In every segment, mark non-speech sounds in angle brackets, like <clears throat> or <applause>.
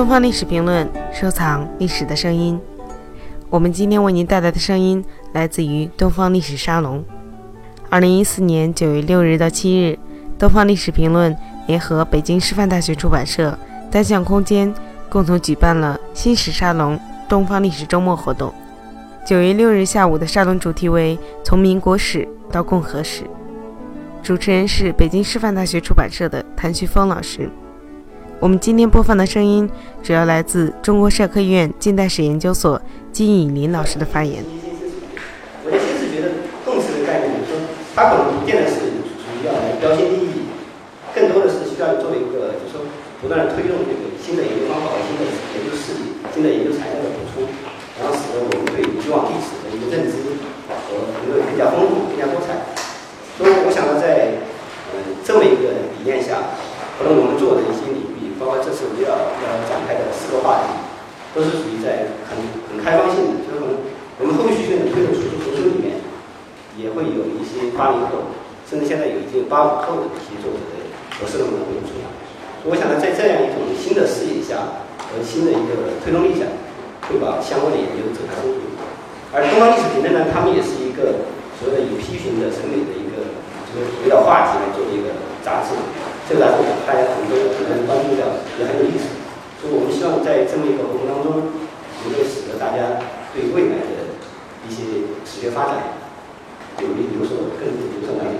东方历史评论，收藏历史的声音。我们今天为您带来的声音来自于东方历史沙龙。二零一四年九月六日到七日，东方历史评论联合北京师范大学出版社、单向空间共同举办了新史沙龙东方历史周末活动。九月六日下午的沙龙主题为“从民国史到共和史”，主持人是北京师范大学出版社的谭旭峰老师。我们今天播放的声音主要来自中国社科院近代史研究所金以林老师的发言。我的先是觉得共识的概念，就是说它可能不见得是属于要来标新立异，更多的是需要做一个，就是说不断的推动这个新的研究方法、新的研究视野、新的研究材料的补充，然后使得我们对以往历史的一个认知和能够更加丰富、更加多彩。所以我想呢，在嗯这么一个理念下，可能我们做的一些领域。包括这次我们要要展开的四个话题，都是属于在很很开放性的，就是我们我们后续性的推动输出图书里面，也会有一些八零后，甚至现在有已经八五后的一些作者的博士论文会出来。我想呢，在这样一种新的视野下和新的一个推动力下，会把相关的研究走向深入。而东方历史评论呢，他们也是一个所谓的有批评的审美的一个，就是围绕话题来做一个杂志。这个来说，大家很多可能关注掉，也很有意思。所以我们希望在这么一个活动当中，能够使得大家对未来的一些史学发展有有所更有所了解。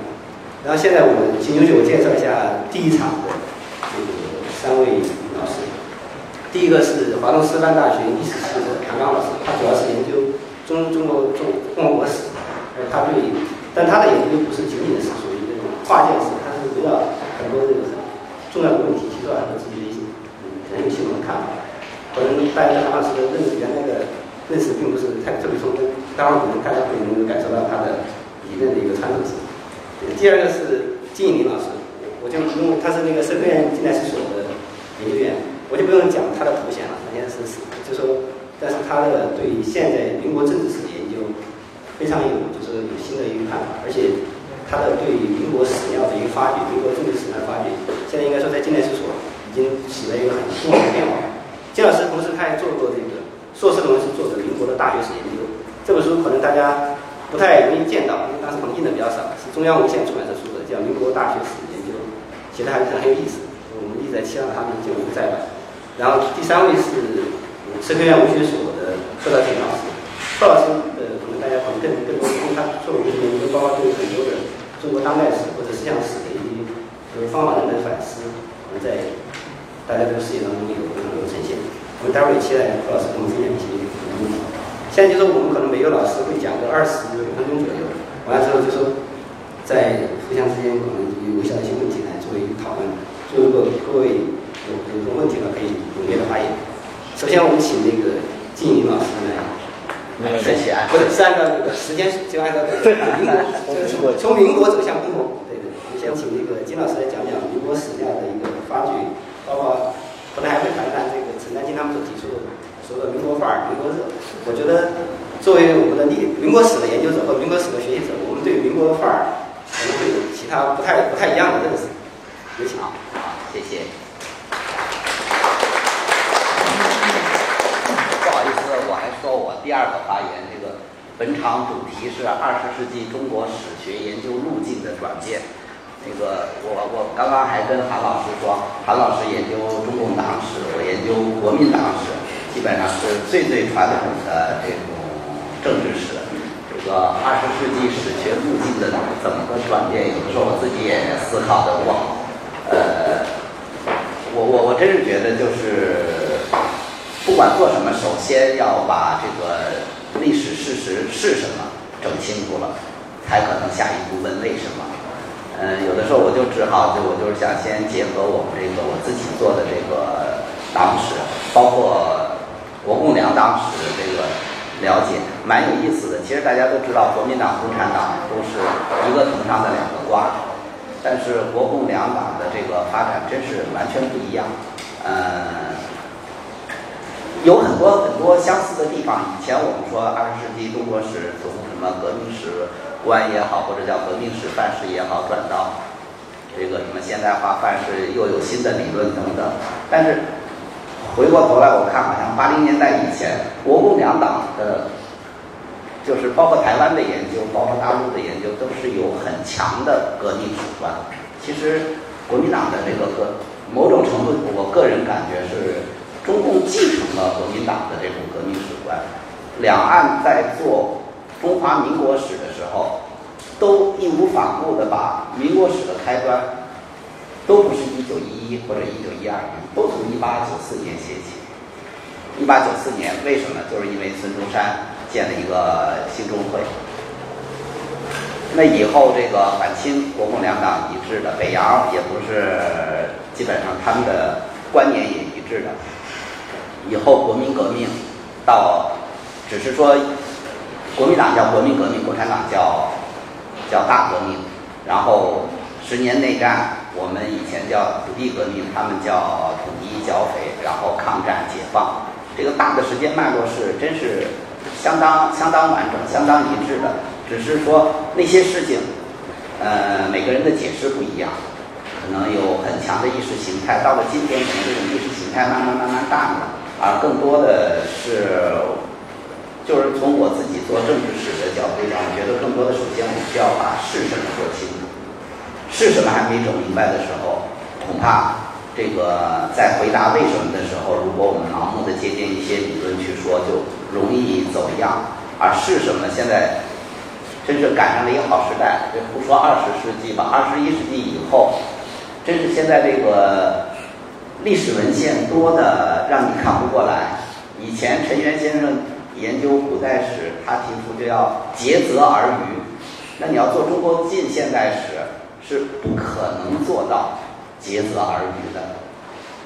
然后现在我们请允许我介绍一下第一场的这个三位老师。第一个是华东师范大学历史系的谭刚老师，他主要是研究中中国中共和国史，而他对，但他的研究不是仅仅是属于那种跨界史，他是围绕。很多这个重要的问题提出来很多自己的一些嗯很有系统的看法，可能大家对韩老师的认识原来的认识并不是太特别充分，当然可能大家会能够感受到他的理论的一个传统性。第二个是金以林老师，我就因为他是那个社科院近代史所的研究员，我就不用讲他的头衔了，他现在是就说，但是他的对现在民国政治史的研究非常有就是有新的一个看法，而且。他的对民国史料的一个发掘，民国政治史料的发掘，现在应该说在近代史所已经起了一个很重要的变化。金老师同时他还做过这个硕士论文是做的民国的大学史研究，这本书可能大家不太容易见到，因为当时可能印的比较少，中央文献出版社出的，叫《民国大学史研究》，写的还是很有意思。我们一直在期望他能进入再版。然后第三位是社科院文学所的贺道田老师，贺老师呃，可能大家可能更更多，因为他做文学研究，包括对很多的。中国当代史或者思想史的一些就是方法论的反思，我们在大家这个视野当中有有有呈现。我们待会儿也期待何老师跟我们分享一些问题。现在就是我们可能每个老师会讲个二十分钟左右，完了之后就说在互相之间可能有微笑一些问题来作为一个讨论。就如果各位有有什么问题呢，可以踊跃的发言。首先我们请那个金云老师来。顺序不是是按照那个时间就按照民国从民国走向民国。对对，就先请那个金老师来讲讲民国史料的一个发掘，包括可能还会谈谈这个陈丹青他们所提出的所谓的民国范儿、民国热。我觉得作为我们的历民国史的研究者和民国史的学习者，我们对民国范儿可能会有其他不太不太一样的认识。有请。好，谢谢。不好意思，我还说我第二个发言，这个本场主题是二十世纪中国史学研究路径的转变。那个我我刚刚还跟韩老师说，韩老师研究中共党史，我研究国民党史，基本上是最最传统的这种政治史。这个二十世纪史学路径的怎么个转变？有的时候我自己也思考的不好。呃，我我我真是觉得就是。不管做什么，首先要把这个历史事实是什么整清楚了，才可能下一步问为什么。嗯，有的时候我就只好就我就是想先结合我们这个我自己做的这个党史，包括国共两党史这个了解，蛮有意思的。其实大家都知道，国民党、共产党都是一个藤上的两个瓜，但是国共两党的这个发展真是完全不一样。嗯。有很多很多相似的地方。以前我们说二十世纪中国史从什么革命史观也好，或者叫革命史范式也好，转到这个什么现代化范式，又有新的理论等等。但是回过头来我看，好像八零年代以前，国共两党的，就是包括台湾的研究，包括大陆的研究，都是有很强的革命史观。其实国民党的这个革，某种程度，我个人感觉是中共继承了国民党的这种革命史观。两岸在做中华民国史的时候，都义无反顾地把民国史的开端，都不是一九一一或者一九一二年，都从一八九四年写起。一八九四年为什么？就是因为孙中山建了一个兴中会。那以后这个反清国共两党一致的，北洋也不是基本上他们的观念也一致的。以后国民革命到。只是说，国民党叫国民革命，共产党叫叫大革命。然后十年内战，我们以前叫土地革命，他们叫土地剿匪，然后抗战解放。这个大的时间脉络是真是相当相当完整、相当一致的。只是说那些事情，呃，每个人的解释不一样，可能有很强的意识形态。到了今天，可能这种意识形态慢慢慢慢淡了，而更多的是。就是从我自己做政治史的角度讲，我觉得更多的，首先我们需要把是什么说清楚，是什么还没整明白的时候，恐怕这个在回答为什么的时候，如果我们盲目的借鉴一些理论去说，就容易走样。而是什么，现在真是赶上了一个好时代。这不说二十世纪吧，二十一世纪以后，真是现在这个历史文献多的让你看不过来。以前陈元先生。研究古代史，他提出就要竭泽而渔。那你要做中国近现代史，是不可能做到竭泽而渔的。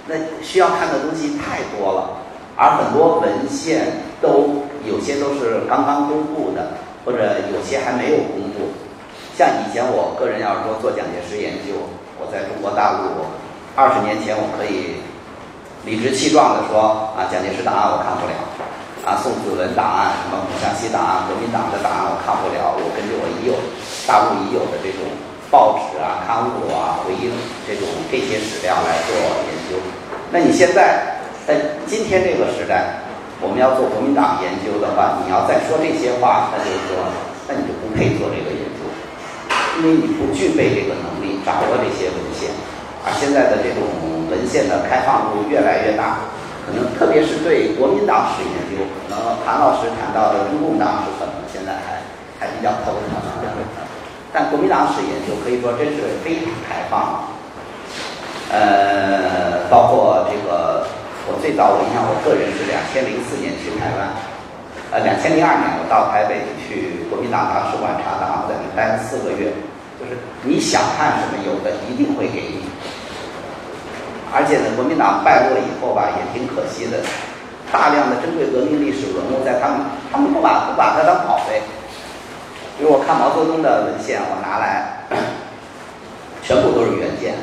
那需要看的东西太多了，而很多文献都有些都是刚刚公布的，或者有些还没有公布。像以前我个人要是说做蒋介石研究，我在中国大陆二十年前，我可以理直气壮地说啊，蒋介石档案我看不了。啊，宋子文档案，什么孔祥熙档案，国民党的档案我看不了。我根据我已有大陆已有的这种报纸啊、刊物啊、回应这种这些史料来做研究。那你现在在今天这个时代，我们要做国民党研究的话，你要再说这些话，那就是说，那你就不配做这个研究，因为你不具备这个能力掌握这些文献。而现在的这种文献的开放度越来越大。可能特别是对国民党史研究，可能韩老师谈到的中共党史可能现在还还比较头疼。但国民党史研究可以说真是非常开放。呃，包括这个，我最早我印象，我个人是两千零四年去台湾，呃，两千零二年我到台北去国民党党史馆查档，我在那待了四个月，就是你想看什么，有的一定会给你。而且呢，国民党败落以后吧，也挺可惜的，大量的珍贵革命历史文物在他们，他们不把不把它当宝贝。比如我看毛泽东的文献，我拿来，<coughs> 全部都是原件，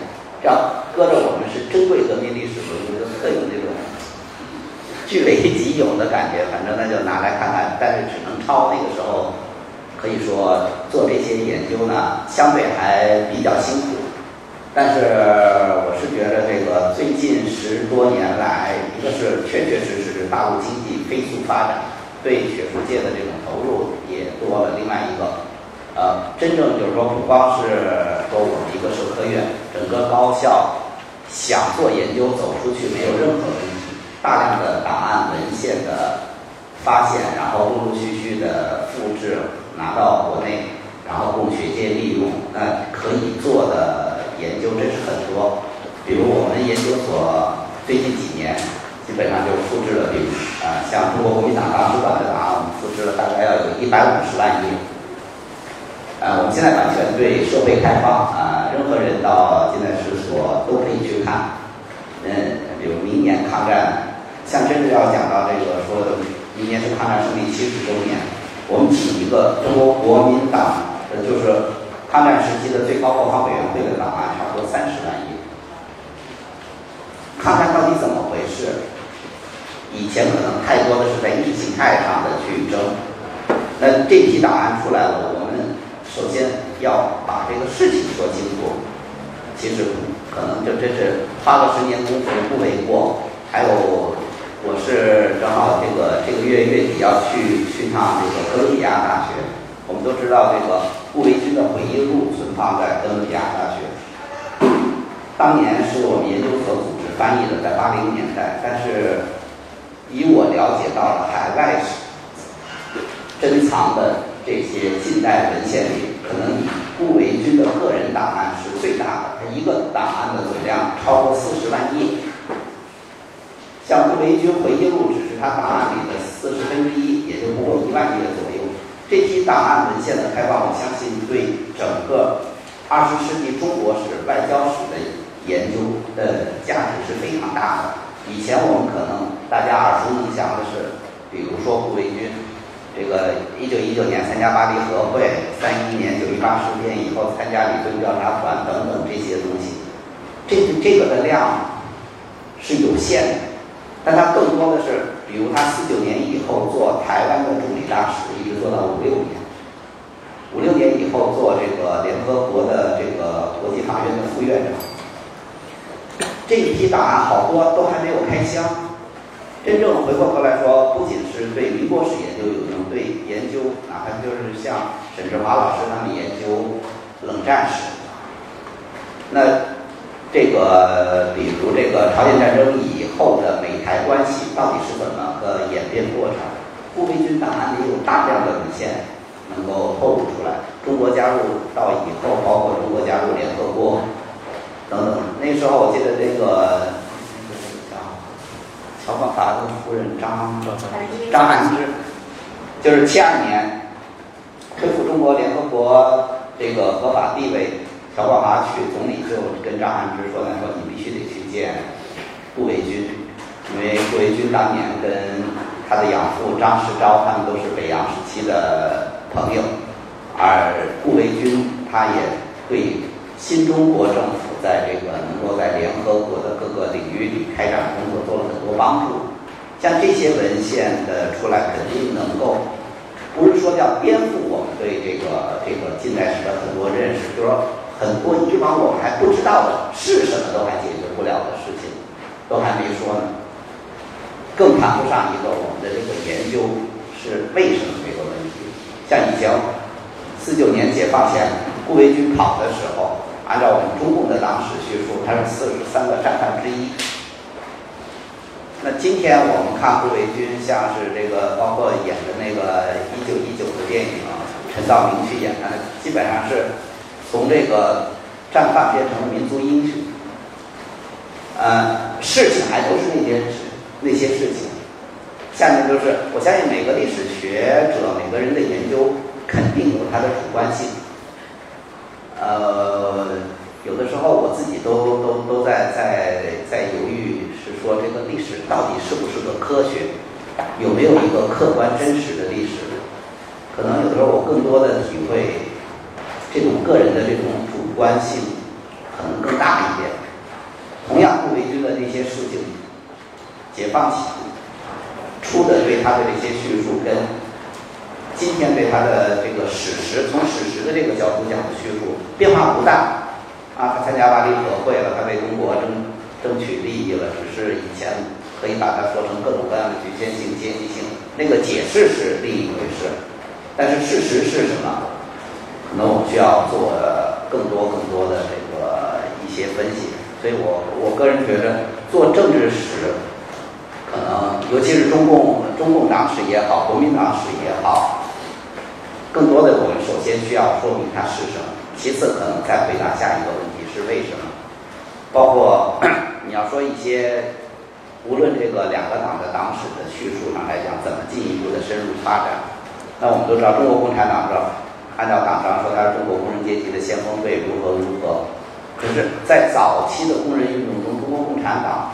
这样搁着我们是珍贵革命历史文物，就特有那种据为己有的感觉。反正那就拿来看看，但是只能抄。那个时候可以说做这些研究呢，相对还比较辛苦。但是我是觉得这个最近十多年来，一个是确确实实大陆经济飞速发展，对学术界的这种投入多了。另外一个，呃，真正就是说不光是说我们一个社科院，整个高校想做研究走出去没有任何问题。大量的档案文献的发现，然后陆陆续续的复制拿到国内，然后供学界利用，那可以做的。研究真是很多，比如我们研究所最近几年，基本上就复制了，比如啊，像中国国民党党史馆的档案，我们复制了大概要有一百五十万页。啊，我们现在版权对社会开放啊，任何人到近代史所都可以去看。嗯，比如明年抗战，像真正要讲到这个说，明年是抗战胜利七十周年，我们请一个中国国民党，呃，就是。抗战时期的最高国防委员会的档案差不多三十万页。抗战到底怎么回事？以前可能太多的是在意识形态上的去争。那这批档案出来了，我们首先要把这个事情说清楚。其实可能就真是花了十年功夫不为过。还有我是正好这个这个月月底要去去趟这个哥伦比亚大学。我们都知道这个顾维钧的回忆录存放在哥伦比亚大学，当年是我们研究所组织翻译的，在八零年代。但是以我了解到的海外珍藏的这些近代文献里，可能以顾维钧的个人档案是最大的，他一个档案的总量超过四十万页。像顾维钧回忆录只是他档案里的四十分之一，也就不过一万页左右。这批档案文献的开放，我相信对整个二十世纪中国史、外交史的研究的价值是非常大的。以前我们可能大家耳熟能详的是，比如说顾维钧。这个一九一九年参加巴黎和会，三一年九一八事变以后参加理论调查团等等这些东西，这这个的量是有限的，但它更多的是，比如他四九年以后做台湾的助理大使，一直做到五六年，五六年以后做这个联合国的这个国际法院的副院长，这一批档案好多都还没有开箱。真正回过头来说，不仅是对民国史研究有用，对研究哪怕就是像沈志华老师他们研究冷战史，那这个比如这个朝鲜战争以后的美台关系到底是怎么个演变过程，顾维钧档案里有大量的文献能够透露出来。中国加入到以后，包括中国加入联合国等等，那时候我记得那个。乔冠华的夫人张张汉之，就是七二年恢复中国联合国这个合法地位，乔冠华去，总理就跟张汉之说：“呢，说你必须得去见顾维钧，因为顾维钧当年跟他的养父张世钊他们都是北洋时期的朋友，而顾维钧他也对新中国政府。”在这个能够在联合国的各个领域里开展工作做了帮助，像这些文献的出来，肯定能够不是说要颠覆我们对这个这个近代史的很多认识，就是说很多以往我们还不知道的是什么都还解决不了的事情，都还没说呢，更谈不上一个我们的这个研究是为什么这个问题。像以前四九年解放前，顾维钧跑的时候。按照我们中共的党史叙述，他是四十三个战犯之一。那今天我们看顾维钧，像是这个包括演的那个一九一九的电影，陈道明去演的，基本上是从这个战犯变成了民族英雄。呃，事情还都是那些那些事情。下面就是我相信每个历史学者每个人的研究肯定有他的主观性。呃，有的时候我自己都都都在在在犹豫，说这个历史到底是不是个科学，有没有一个客观真实的历史？可能有的时候我更多的体会，这种个人的这种主观性可能更大一点。同样，顾维钧的这些事情，解放起出的对他的这些叙述跟。今天对他的这个史实，从史实的这个角度讲的叙述变化不大啊，他参加巴黎和会了，他为中国争争取利益了，只是以前可以把它说成各种各样的局限性、阶级性，那个解释是另一回事，但是事实是什么？可能我们需要做更多更多的这个一些分析，所以我我个人觉得做政治史，可能尤其是中共中共党史也好，国民党史也好。更多的，我们首先需要说明它是什么，其次可能再回答下一个问题是为什么。包括你要说一些，无论这个两个党的党史的叙述上来讲，怎么进一步的深入发展？那我们都知道，中国共产党按照党章说，它是中国工人阶级的先锋队，如何如何。可是，在早期的工人运动中，中国共产党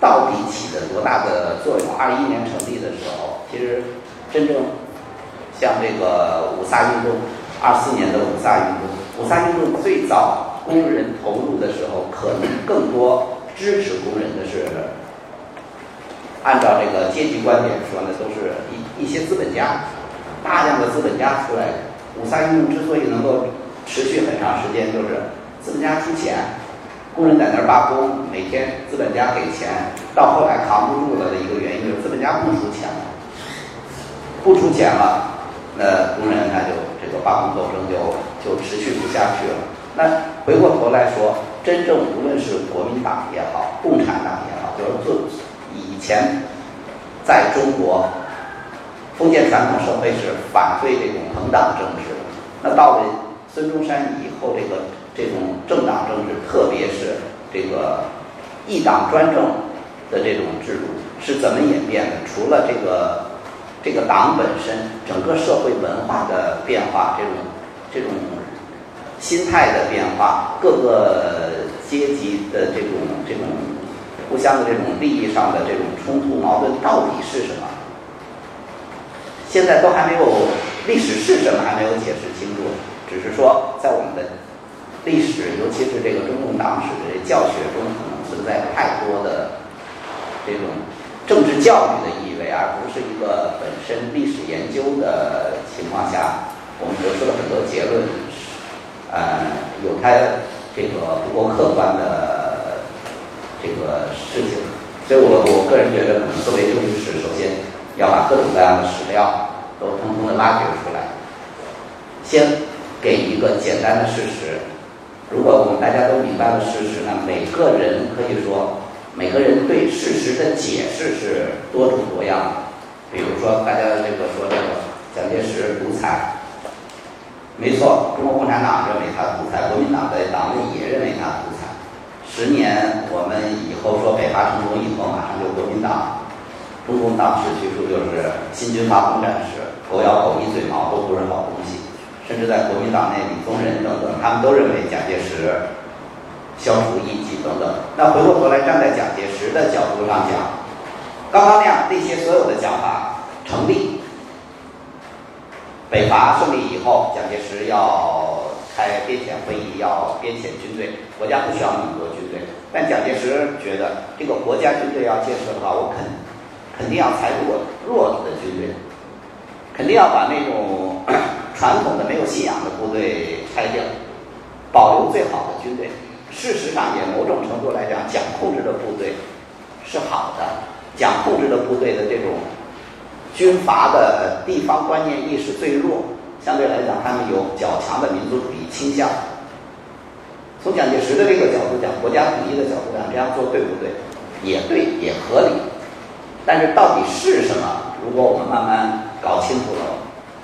到底起了多大的作用？二一年成立的时候，其实真正。像这个五卅运动，二四年的五卅运动，五卅运动最早工人投入的时候，可能更多支持工人的是，按照这个阶级观点说呢，都是一一些资本家，大量的资本家出来。五卅运动之所以能够持续很长时间，就是资本家出钱，工人在那儿罢工，每天资本家给钱，到后来扛不住了的一个原因就是资本家不出钱了，不出钱了，那工人他就这个罢工斗争就就持续不下去了。那回过头来说，真正无论是国民党也好，共产党也好，就是做以前在中国封建传统社会是反对这种朋党政治的。那到了孙中山以后，这个这种政党政治，特别是这个一党专政的这种制度是怎么演变的？除了这个这个党本身，整个社会文化的变化，这种这种。心态的变化，各个阶级的这种这种互相的这种利益上的这种冲突矛盾到底是什么？现在都还没有历史是什么还没有解释清楚，只是说在我们的历史，尤其是这个中共党史的教学中，可能存在太多的这种政治教育的意味，而不是一个本身历史研究的情况下，我们得出了很多结论。呃，有它这个不够客观的这个事情，所以我我个人觉得，可能作为政治史，首先要把各种各样的史料都通通的挖掘出来，先给一个简单的事实。如果我们大家都明白了事实，那每个人可以说，每个人对事实的解释是多种多样的。比如说，大家这个说这个蒋介石独裁。没错，中国共产党认为他独裁，国民党在党内也认为他独裁。十年我们以后说北伐成功以后，马上就国民党，中共党史叙述就是新军阀混战时，狗咬狗，一嘴毛都不是好东西。甚至在国民党内，李宗仁等等，他们都认为蒋介石消除异己等等。那回过头来站在蒋介石的角度上讲，刚刚那样那些所有的讲法成立。北伐胜利以后，蒋介石要开边遣会议，要边遣军队。国家不需要那么多军队，但蒋介石觉得，这个国家军队要建设的话，我肯肯定要裁弱弱的军队，肯定要把那种传统的没有信仰的部队拆掉，保留最好的军队。事实上，也某种程度来讲，蒋控制的部队是好的，蒋控制的部队的这种。军阀的地方观念意识最弱，相对来讲，他们有较强的民族主义倾向。从蒋介石的这个角度讲，国家统一的角度讲，这样做对不对？也对，也合理。但是到底是什么？如果我们慢慢搞清楚了，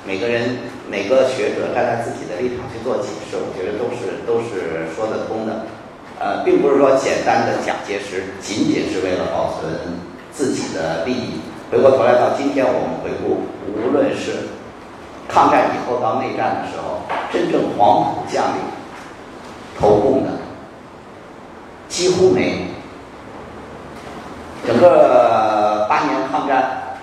每个人、每个学者站在自己的立场去做解释，我觉得都是都是说得通的。呃，并不是说简单的蒋介石仅仅是为了保存自己的利益。回过头来到今天，我们回顾，无论是抗战以后到内战的时候，真正黄埔将领投共的几乎没有。整个八年抗战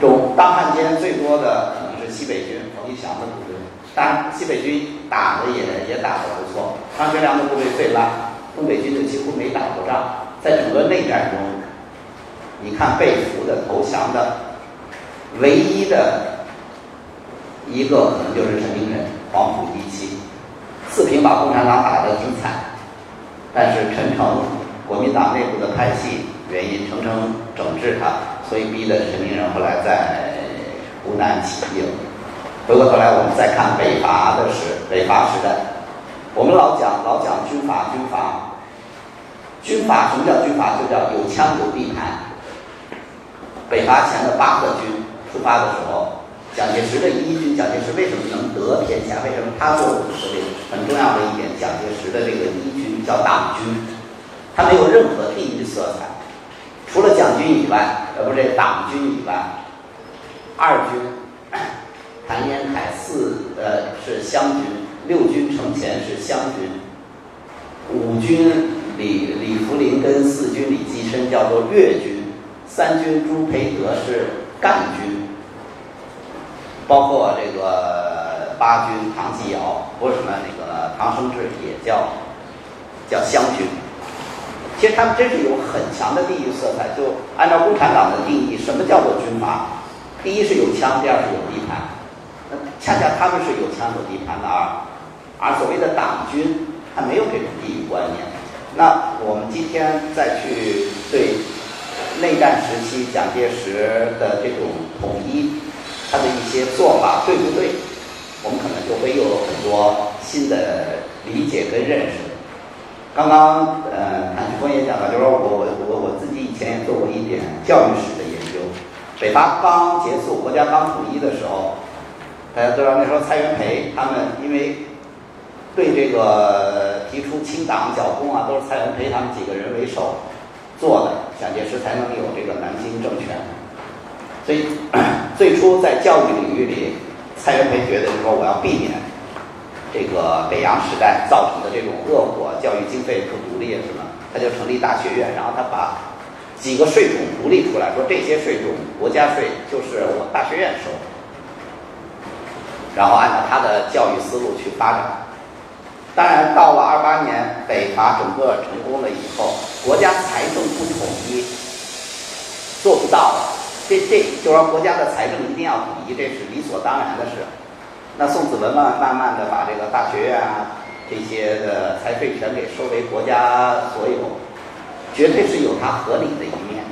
中，当汉奸最多的可能是西北军冯玉祥的部队，当然西北军打的也也打得不错。张学良的部队最烂，东北军队几乎没打过仗，在整个内战中。你看被俘的投降的，唯一的一个可能就是陈明仁，黄埔一期，四平把共产党打得挺惨，但是陈诚国民党内部的派系原因，陈诚整治他，所以逼得陈明仁后来在湖南起义了。回过头来，我们再看北伐的时北伐时代，我们老讲老讲军阀军阀，军阀什么叫军阀？就叫有枪有地盘。北伐前的八个军出发的时候，蒋介石的一军，蒋介石为什么能得天下？为什么他做武司令？很重要的一点，蒋介石的这个一军叫党军，他没有任何地域色彩，除了蒋军以外，呃，不是党军以外，二军谭延闿四呃是湘军，六军程潜是湘军，五军李李福林跟四军李济深叫做粤军。三军朱培德是赣军，包括这个八军唐继尧，或什么那个唐生智也叫叫湘军。其实他们真是有很强的地域色彩。就按照共产党的定义，什么叫做军阀？第一是有枪，第二是有地盘。那恰恰他们是有枪有地盘的，啊而所谓的党军，他没有这种地域观念。那我们今天再去对内战时期蒋介石的这种统一，他的一些做法对不对？我们可能就会有很多新的理解跟认识。刚刚呃，谭旭峰也讲了，就是说我我我我自己以前也做过一点教育史的研究。北伐刚结束，国家刚统一的时候，大家都知道那时候蔡元培他们因为。对这个提出清党剿共啊，都是蔡元培他们几个人为首做的，蒋介石才能有这个南京政权。所以 <clears throat> 最初在教育领域里，蔡元培觉得就是说我要避免这个北洋时代造成的这种恶果，教育经费不独立什么，他就成立大学院，然后他把几个税种独立出来，说这些税种国家税就是我大学院收，然后按照他的教育思路去发展。当然，到了二八年北伐整个成功了以后，国家财政不统一，做不到。这这就说国家的财政一定要统一，这是理所当然的事。那宋子文慢慢慢的把这个大学院啊这些的财税全给收为国家所有，绝对是有它合理的一面。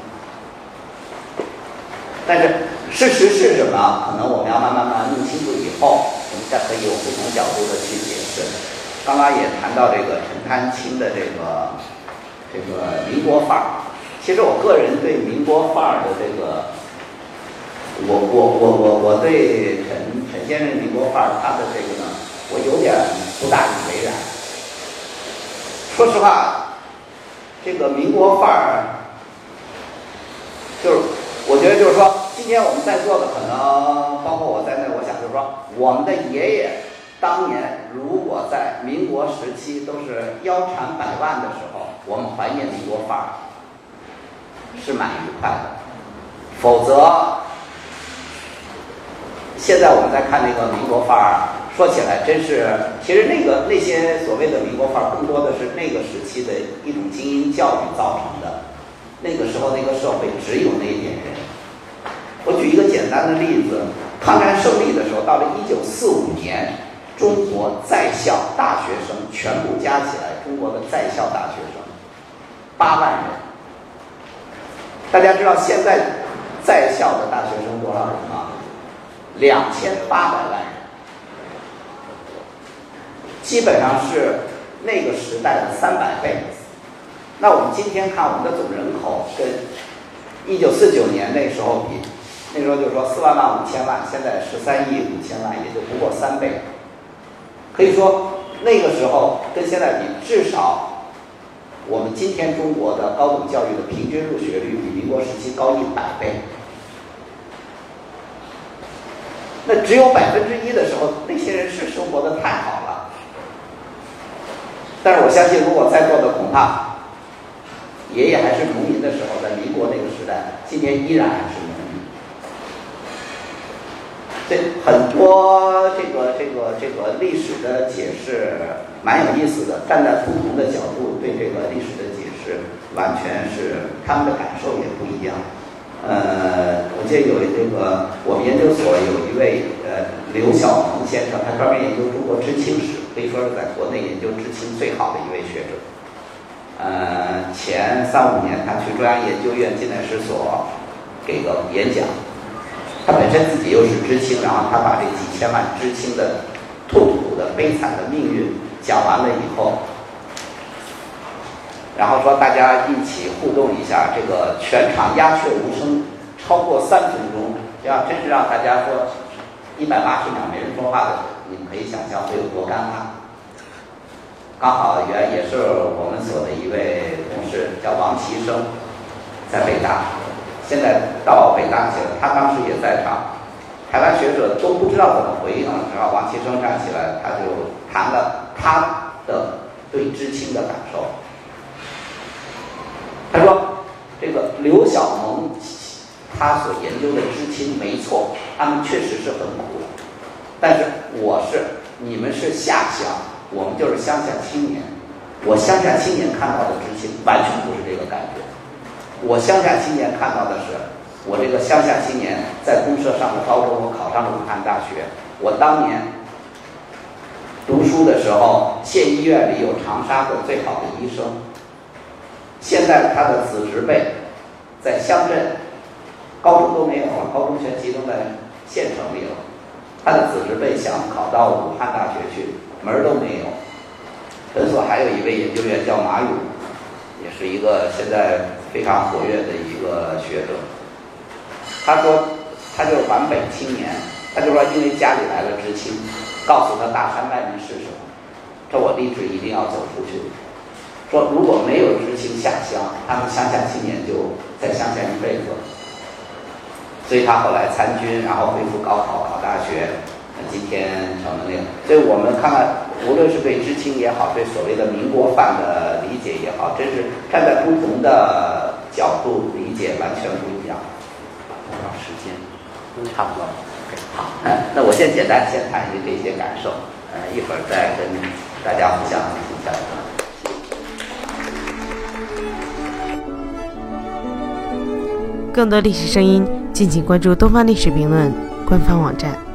但是事实是什么？可能我们要慢慢慢弄清楚以后，我们再可以有不同角度的去解释。刚刚也谈到这个陈丹青的这个这个民国范儿，其实我个人对民国范儿的这个，我我我我我对陈陈先生民国范儿他的这个呢，我有点不大以为然。说实话，这个民国范儿，就是我觉得就是说，今天我们在座的可能包括我在内，我想就是说，我们的爷爷。当年如果在民国时期都是腰缠百万的时候，我们怀念民国范儿是蛮愉快的。否则，现在我们再看那个民国范儿，说起来真是，其实那个那些所谓的民国范儿，更多的是那个时期的一种精英教育造成的。那个时候那个社会只有那一点人。我举一个简单的例子，抗战胜利的时候，到了一九四五年。中国在校大学生全部加起来，中国的在校大学生八万人。大家知道现在在校的大学生多少人吗？两千八百万人，基本上是那个时代的三百倍。那我们今天看我们的总人口跟一九四九年那时候比，那时候就说四万万五千万，现在十三亿五千万，也就不过三倍。可以说，那个时候跟现在比，至少我们今天中国的高等教育的平均入学率比民国时期高一百倍。那只有百分之一的时候，那些人是生活的太好了。但是我相信，如果在座的恐怕爷爷还是农民的时候，在民国那个时代，今天依然很多这个这个这个历史的解释蛮有意思的，站在不同的角度对这个历史的解释，完全是他们的感受也不一样。呃，我记得有这个我们研究所有一位呃刘晓鹏先生，他专门研究中国知青史，可以说是在国内研究知青最好的一位学者。呃，前三五年他去中央研究院近代史所给个演讲。本身自己又是知青，然后他把这几千万知青的痛苦的悲惨的命运讲完了以后，然后说大家一起互动一下，这个全场鸦雀无声，超过三分钟。这样真是让大家说一百八十秒没人说话的，你们可以想象会有多尴尬。刚好原也是我们所的一位同事，叫王其生，在北大。现在到北大去了，他当时也在场，台湾学者都不知道怎么回应了。然后王其生站起来，他就谈了他的对知青的感受。他说：“这个刘晓萌他所研究的知青没错，他们确实是很苦，但是我是你们是下乡，我们就是乡下青年。我乡下青年看到的知青完全不是这个感觉。”我乡下青年看到的是，我这个乡下青年在公社上了高中，我考上了武汉大学。我当年读书的时候，县医院里有长沙的最好的医生，现在他的子侄辈在乡镇，高中都没有了，高中全集中在县城里了。他的子侄辈想考到武汉大学去，门儿都没有。诊所还有一位研究员叫马勇，也是一个现在非常活跃的一个学者。他说，他就是皖北青年，他就说因为家里来了知青，告诉他大山外面是什么，说我立志一定要走出去。说如果没有知青下乡，他们乡下青年就在乡下一辈子。所以他后来参军，然后恢复高考考大学，今天成了那个。所以我们看看，无论是对知青也好，对所谓的民国范的理解也好，真是站在不同的角度理解，完全不一样。多少时间？差不多。好，那我先简单先谈一下这些感受，呃，一会儿再跟大家互相进行交流。更多历史声音，敬请关注东方历史评论官方网站。